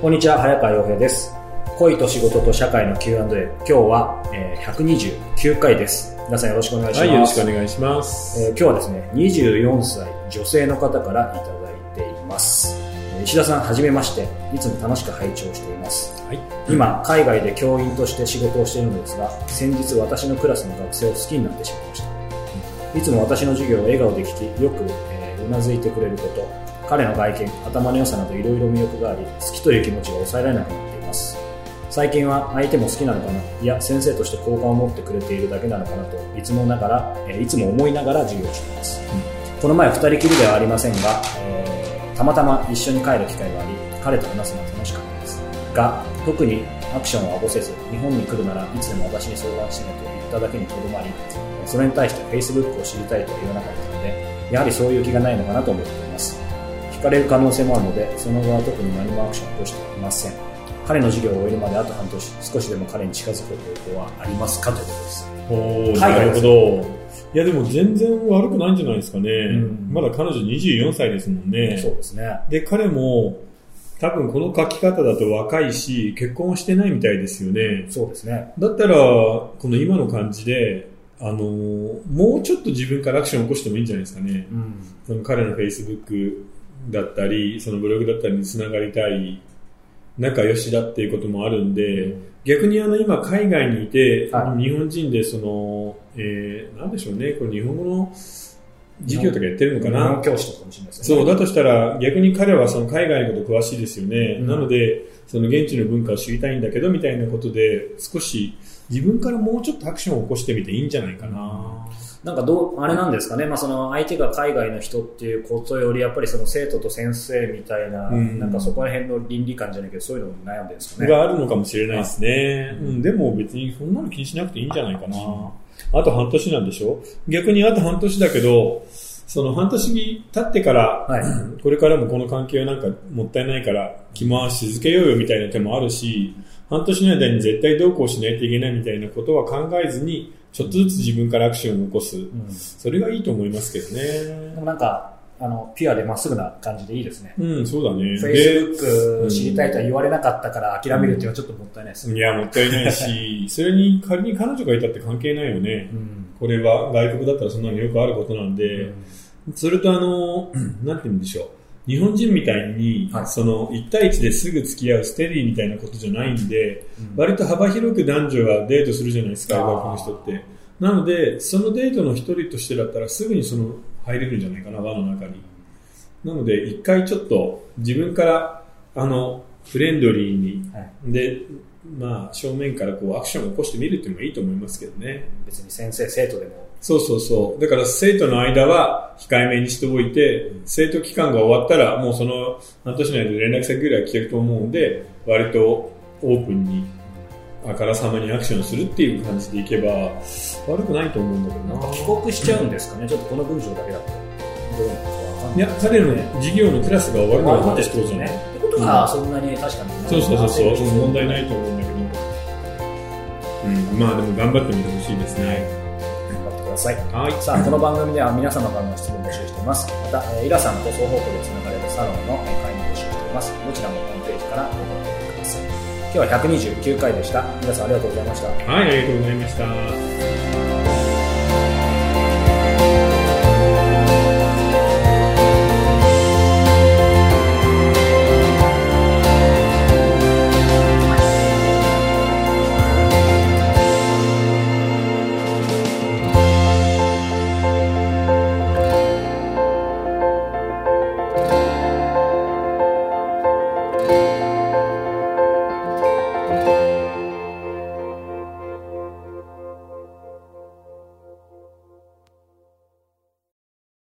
こんにちは、早川洋平です。恋と仕事と社会の Q&A。今日は、えー129回です。皆さんよろしくお願いします。はい、よろしくお願いします。えー今日はですね、24歳女性の方からいただいています。えー石田さん、はじめまして。いつも楽しく拝聴しています。はい。今、海外で教員として仕事をしているのですが、先日私のクラスの学生を好きになってしまいました。いつも私の授業を笑顔で聞き、よく、えーうなずいてくれること、彼の外見、頭の良さなどいろいろ魅力があり、好きという気持ちが抑えられなくなっています。最近は相手も好きなのかな？いや、先生として好感を持ってくれているだけなのかなと、いつもながら、えいつも思いながら授業をしています。この前二人きりではありませんが、えーたまたま一緒に帰る機会があり、彼と話すのが楽しかったです。が、特にアクションを起こせず、日本に来るならいつでも私に相談してねと言っただけにとどまり、それに対して Facebook を知りたいとは言わなかったので、やはりそういう気がないのかなと思っています。惹かれる可能性もあるので、その後は特に何もアクションを起こしていません。彼の授業を終えるまであと半年、少しでも彼に近づく方法はありますか？ということです。おなるほど。いや、でも全然悪くないんじゃないですかね。んまだ彼女24歳ですもんね。そうですね。で、彼も、多分この書き方だと若いし、結婚してないみたいですよね。そうですね。だったら、この今の感じで、あのーもうちょっと自分からアクションを起こしてもいいんじゃないですかね。うん。その彼の Facebook だったり、そのブログだったりにつながりたい、仲良しだっていうこともあるんで、逆にあの今海外にいて、は日本人でその、えー、なんでしょうね、これ日本語の授業とかやってるのか日な本教師とかもしれないですね。そう、だとしたら逆に彼はその海外のこと詳しいですよね。うんなので、その現地の文化を知りたいんだけどみたいなことで、少し自分からもうちょっとアクションを起こしてみていいんじゃないかな。なんかどう、あれなんですかね、まあ、その相手が海外の人っていうことより、やっぱりその生徒と先生みたいな、うんなんかそこら辺の倫理観じゃないけど、そういうのに悩んでるんですかね。があるのかもしれないですね。うん、でも別にそんなの気にしなくていいんじゃないかな。あと半年なんでしょ？逆にあと半年だけど、その半年経ってから、はいこれからもこの関係はなんかもったいないから気回し続けようよみたいな手もあるし、半年の間に絶対どうこうしないといけないみたいなことは考えずに、ちょっとずつ自分からアクションを起こす。うんそれがいいと思いますけどでね。もなんか、あの、ピュアでまっすぐな感じでいいですね。うん、そうだね。Facebook 知りたいとは言われなかったから諦めるっていうのはちょっともったいないですね。いや、もったいないし、それに仮に彼女がいたって関係ないよね。うんこれは外国だったらそんなのよくあることなんで、それとあの、なんて言うんでしょう。日本人みたいに、はいその1対1ですぐ付き合うステディみたいなことじゃないんで、うん割と幅広く男女がデートするじゃないですか、外国の人って。なので、そのデートの一人としてだったらすぐにその入れるんじゃないかな、輪の中に。なので、一回ちょっと自分から、あの、フレンドリーに、はいで、まあ、正面からこうアクションを起こしてみるっていうのもいいと思いますけどね。別に先生、生徒でも。そうそうそう。だから生徒の間は控えめにしておいて、生徒期間が終わったらもうその半年内で連絡先ぐらい来てると思うんで、割とオープンに、あからさまにアクションするっていう感じでいけば悪くないと思うんだけどな。なんか帰国しちゃうんですかね、ちょっとこの文章だけだと。どうなのか？わかんないいや、彼の授業のクラスが終わるのはね。ってことは、そんなに確かに。そうそうそうそう、うん問題ないと思うんだけど。うん、まあでも頑張ってみてほしいですね。頑張ってください。はい。さあ、この番組では皆様からの質問を募集しています。また、えーイラさんと双方向でつながれるサロンのえー会員も募集しています。どちらもホームページからご覧ください。今日は129回でした。皆さんありがとうございました。はい、ありがとうございました。